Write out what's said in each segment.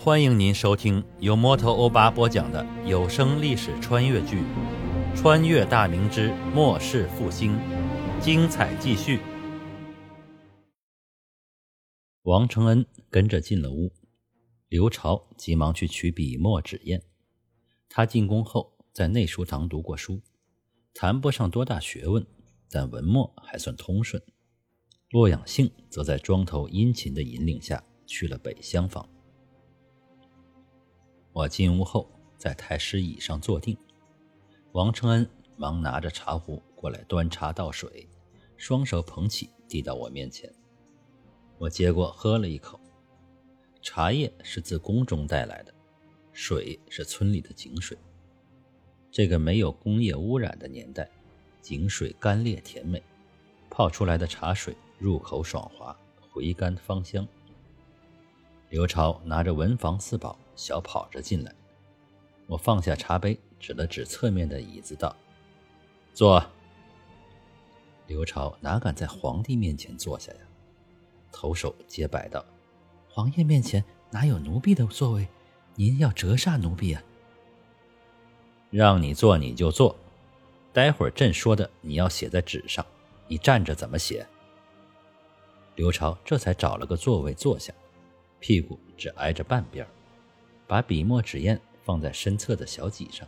欢迎您收听由摩托欧巴播讲的有声历史穿越剧《穿越大明之末世复兴》，精彩继续。王承恩跟着进了屋，刘朝急忙去取笔墨纸砚。他进宫后在内书堂读过书，谈不上多大学问，但文墨还算通顺。洛阳性则在庄头殷勤的引领下去了北厢房。我进屋后，在太师椅上坐定。王承恩忙拿着茶壶过来端茶倒水，双手捧起递到我面前。我接过喝了一口。茶叶是自宫中带来的，水是村里的井水。这个没有工业污染的年代，井水干冽甜美，泡出来的茶水入口爽滑，回甘芳香。刘朝拿着文房四宝。小跑着进来，我放下茶杯，指了指侧面的椅子，道：“坐。”刘朝哪敢在皇帝面前坐下呀？投手皆摆道：“皇爷面前哪有奴婢的座位？您要折煞奴婢啊！”让你坐你就坐，待会儿朕说的你要写在纸上，你站着怎么写？刘朝这才找了个座位坐下，屁股只挨着半边儿。把笔墨纸砚放在身侧的小几上，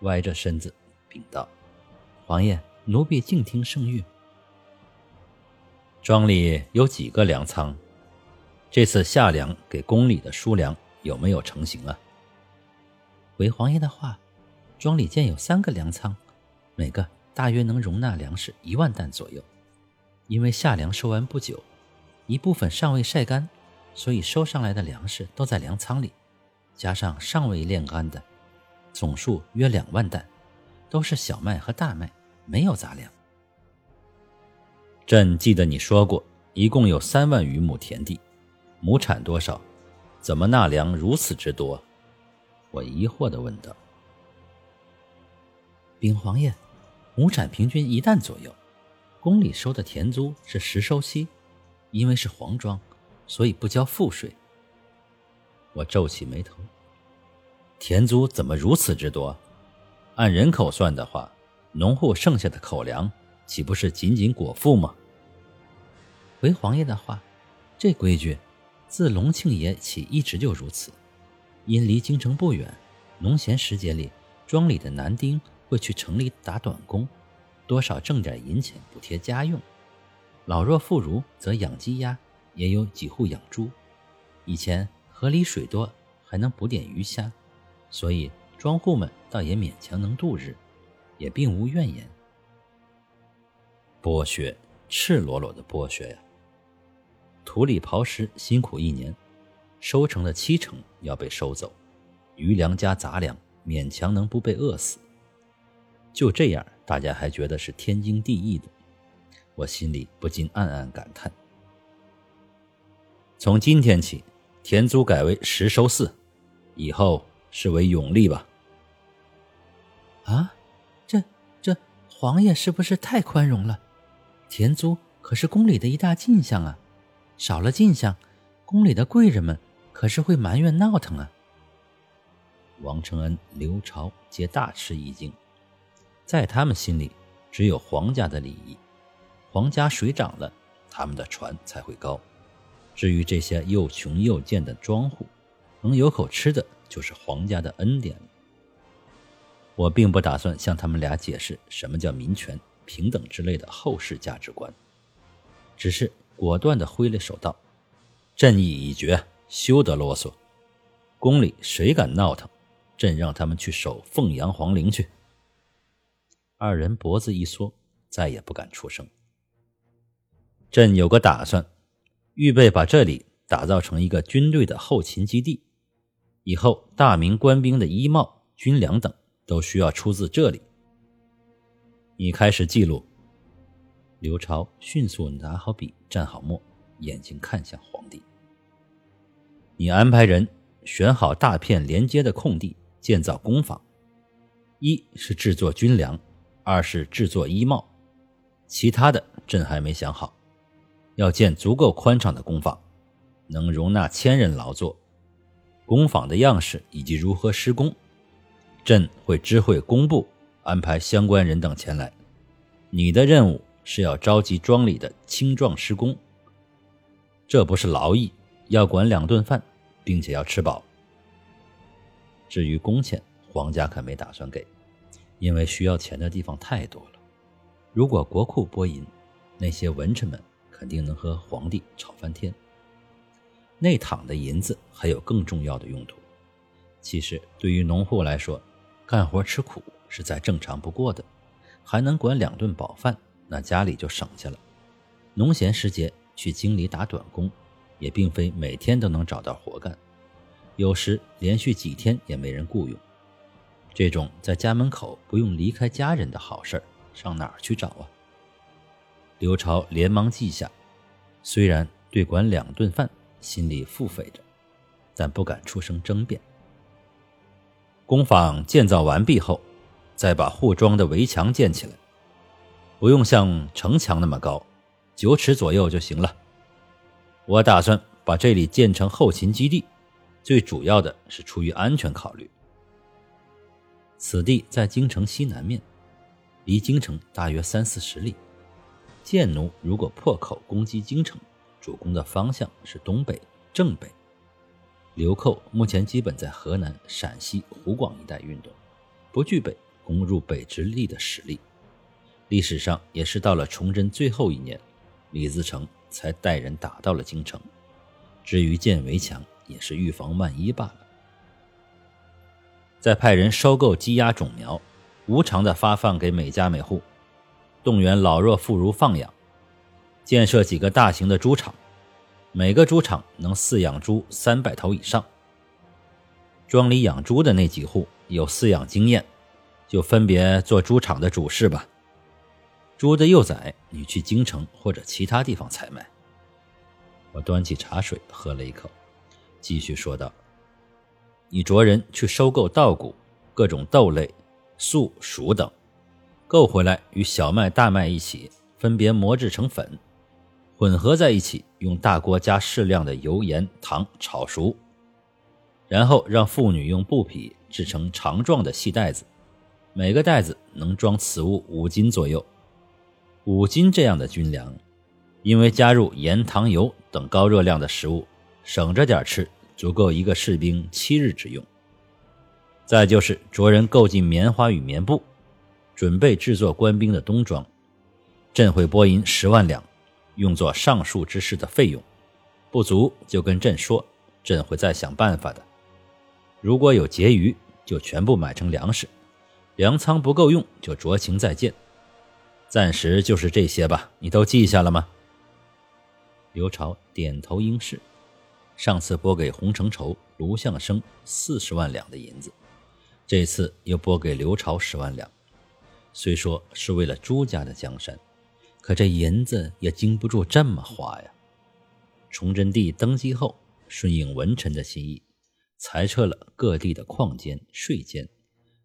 歪着身子禀道：“皇爷，奴婢静听圣谕。”庄里有几个粮仓？这次夏粮给宫里的输粮有没有成型啊？回皇爷的话，庄里建有三个粮仓，每个大约能容纳粮食一万担左右。因为夏粮收完不久，一部分尚未晒干，所以收上来的粮食都在粮仓里。加上尚未炼干的，总数约两万担，都是小麦和大麦，没有杂粮。朕记得你说过，一共有三万余亩田地，亩产多少？怎么纳粮如此之多？我疑惑地问道。禀皇爷，亩产平均一担左右。宫里收的田租是实收息，因为是皇庄，所以不交赋税。我皱起眉头，田租怎么如此之多？按人口算的话，农户剩下的口粮岂不是仅仅果腹吗？回皇爷的话，这规矩自隆庆爷起一直就如此。因离京城不远，农闲时节里，庄里的男丁会去城里打短工，多少挣点银钱补贴家用。老弱妇孺则养鸡鸭，也有几户养猪。以前。河里水多，还能捕点鱼虾，所以庄户们倒也勉强能度日，也并无怨言。剥削，赤裸裸的剥削呀！土里刨食辛苦一年，收成的七成要被收走，余粮加杂粮勉强能不被饿死。就这样，大家还觉得是天经地义的，我心里不禁暗暗感叹：从今天起。田租改为实收四，以后是为永利吧？啊，这这皇爷是不是太宽容了？田租可是宫里的一大进项啊，少了进项，宫里的贵人们可是会埋怨闹腾啊。王承恩、刘朝皆大吃一惊，在他们心里，只有皇家的礼仪，皇家水涨了，他们的船才会高。至于这些又穷又贱的庄户，能有口吃的，就是皇家的恩典了。我并不打算向他们俩解释什么叫民权、平等之类的后世价值观，只是果断地挥了手道：“朕意已决，休得啰嗦。宫里谁敢闹腾，朕让他们去守凤阳皇陵去。”二人脖子一缩，再也不敢出声。朕有个打算。预备把这里打造成一个军队的后勤基地，以后大明官兵的衣帽、军粮等都需要出自这里。你开始记录。刘朝迅速拿好笔，蘸好墨，眼睛看向皇帝。你安排人选好大片连接的空地，建造工坊，一是制作军粮，二是制作衣帽，其他的朕还没想好。要建足够宽敞的工坊，能容纳千人劳作。工坊的样式以及如何施工，朕会知会工部，安排相关人等前来。你的任务是要召集庄里的青壮施工，这不是劳役，要管两顿饭，并且要吃饱。至于工钱，皇家可没打算给，因为需要钱的地方太多了。如果国库拨银，那些文臣们肯定能和皇帝吵翻天。内躺的银子还有更重要的用途。其实对于农户来说，干活吃苦是再正常不过的，还能管两顿饱饭，那家里就省下了。农闲时节去京里打短工，也并非每天都能找到活干，有时连续几天也没人雇佣。这种在家门口不用离开家人的好事儿，上哪儿去找啊？刘朝连忙记下，虽然对管两顿饭。心里腹诽着，但不敢出声争辩。工坊建造完毕后，再把护庄的围墙建起来，不用像城墙那么高，九尺左右就行了。我打算把这里建成后勤基地，最主要的是出于安全考虑。此地在京城西南面，离京城大约三四十里。贱奴如果破口攻击京城，主攻的方向是东北正北，流寇目前基本在河南、陕西、湖广一带运动，不具备攻入北直隶的实力。历史上也是到了崇祯最后一年，李自成才带人打到了京城。至于建围墙，也是预防万一罢了。再派人收购鸡鸭种苗，无偿的发放给每家每户，动员老弱妇孺放养。建设几个大型的猪场，每个猪场能饲养猪三百头以上。庄里养猪的那几户有饲养经验，就分别做猪场的主事吧。猪的幼崽，你去京城或者其他地方采买。我端起茶水喝了一口，继续说道：“你着人去收购稻谷、各种豆类、粟、黍等，购回来与小麦、大麦一起，分别磨制成粉。”混合在一起，用大锅加适量的油、盐、糖炒熟，然后让妇女用布匹制成长状的细袋子，每个袋子能装此物五斤左右。五斤这样的军粮，因为加入盐、糖、油等高热量的食物，省着点吃，足够一个士兵七日之用。再就是着人购进棉花与棉布，准备制作官兵的冬装，朕会拨银十万两。用作上述之事的费用，不足就跟朕说，朕会再想办法的。如果有结余，就全部买成粮食；粮仓不够用，就酌情再建。暂时就是这些吧，你都记下了吗？刘朝点头应是。上次拨给洪承畴、卢象升四十万两的银子，这次又拨给刘朝十万两，虽说是为了朱家的江山。可这银子也经不住这么花呀！崇祯帝登基后，顺应文臣的心意，裁撤了各地的矿监、税监，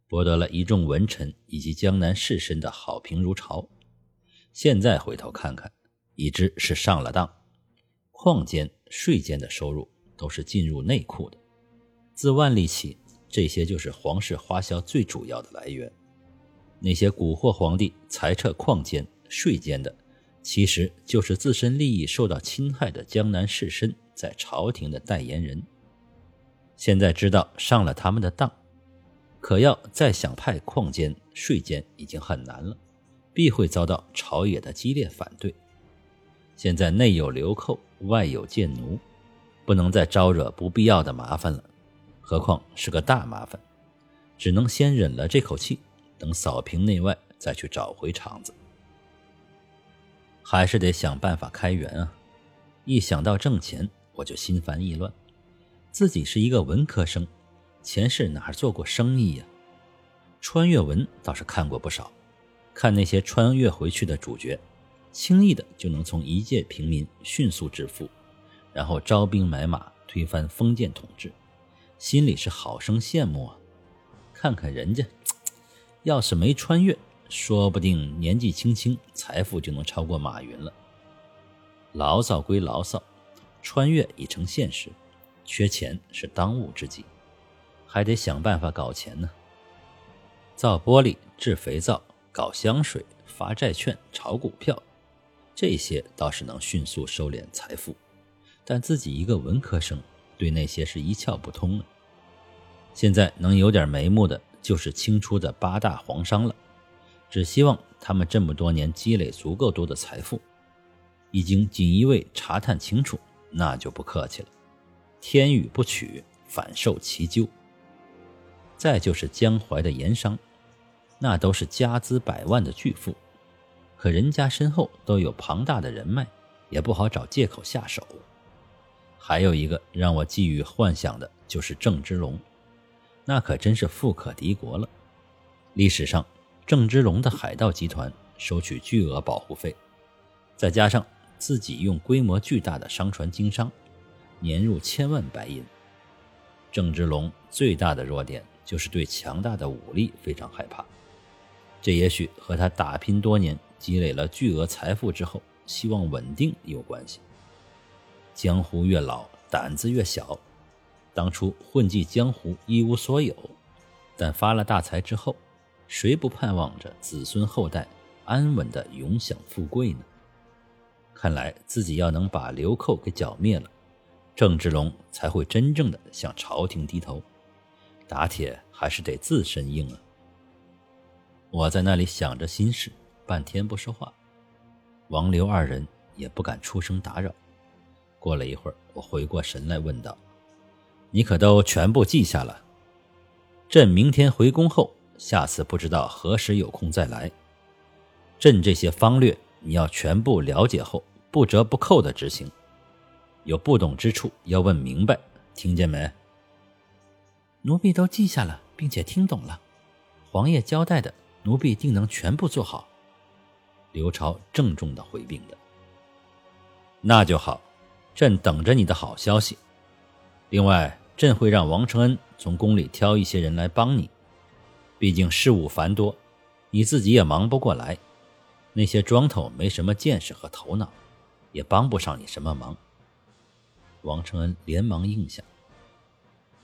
博得了一众文臣以及江南士绅的好评如潮。现在回头看看，已知是上了当。矿监、税监的收入都是进入内库的，自万历起，这些就是皇室花销最主要的来源。那些蛊惑皇帝裁撤矿监。税监的，其实就是自身利益受到侵害的江南士绅在朝廷的代言人。现在知道上了他们的当，可要再想派矿监、税监已经很难了，必会遭到朝野的激烈反对。现在内有流寇，外有贱奴，不能再招惹不必要的麻烦了，何况是个大麻烦，只能先忍了这口气，等扫平内外，再去找回场子。还是得想办法开源啊！一想到挣钱，我就心烦意乱。自己是一个文科生，前世哪做过生意呀？穿越文倒是看过不少，看那些穿越回去的主角，轻易的就能从一介平民迅速致富，然后招兵买马，推翻封建统治，心里是好生羡慕啊！看看人家，要是没穿越。说不定年纪轻轻，财富就能超过马云了。牢骚归牢骚，穿越已成现实，缺钱是当务之急，还得想办法搞钱呢。造玻璃、制肥皂、搞香水、发债券、炒股票，这些倒是能迅速收敛财富，但自己一个文科生，对那些是一窍不通啊。现在能有点眉目的，就是清初的八大皇商了。只希望他们这么多年积累足够多的财富，已经锦衣卫查探清楚，那就不客气了。天与不取，反受其咎。再就是江淮的盐商。那都是家资百万的巨富，可人家身后都有庞大的人脉，也不好找借口下手。还有一个让我寄予幻想的，就是郑芝龙，那可真是富可敌国了。历史上，郑芝龙的海盗集团收取巨额保护费，再加上自己用规模巨大的商船经商，年入千万白银。郑芝龙最大的弱点就是对强大的武力非常害怕。这也许和他打拼多年、积累了巨额财富之后，希望稳定有关系。江湖越老，胆子越小。当初混迹江湖一无所有，但发了大财之后，谁不盼望着子孙后代安稳的永享富贵呢？看来自己要能把流寇给剿灭了，郑芝龙才会真正的向朝廷低头。打铁还是得自身硬啊！我在那里想着心事，半天不说话。王刘二人也不敢出声打扰。过了一会儿，我回过神来问道：“你可都全部记下了？朕明天回宫后，下次不知道何时有空再来。朕这些方略，你要全部了解后，不折不扣的执行。有不懂之处，要问明白，听见没？”奴婢都记下了，并且听懂了。皇爷交代的。奴婢定能全部做好。刘朝郑重的回禀的。那就好，朕等着你的好消息。另外，朕会让王承恩从宫里挑一些人来帮你，毕竟事务繁多，你自己也忙不过来。那些庄头没什么见识和头脑，也帮不上你什么忙。王承恩连忙应下。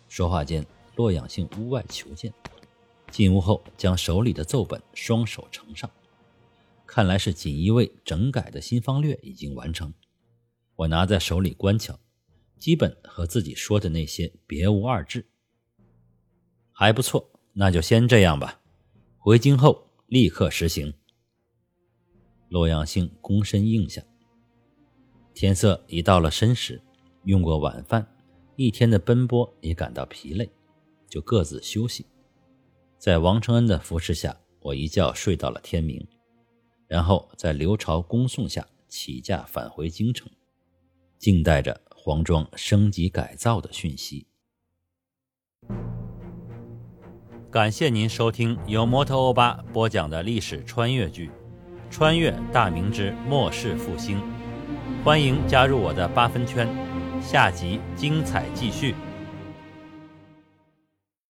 说话间，洛阳姓屋外求见。进屋后，将手里的奏本双手呈上，看来是锦衣卫整改的新方略已经完成。我拿在手里观瞧，基本和自己说的那些别无二致，还不错。那就先这样吧，回京后立刻实行。洛阳兴躬身应下。天色已到了申时，用过晚饭，一天的奔波也感到疲累，就各自休息。在王承恩的扶持下，我一觉睡到了天明，然后在刘朝恭送下起驾返回京城，静待着黄庄升级改造的讯息。感谢您收听由摩托欧巴播讲的历史穿越剧《穿越大明之末世复兴》，欢迎加入我的八分圈，下集精彩继续。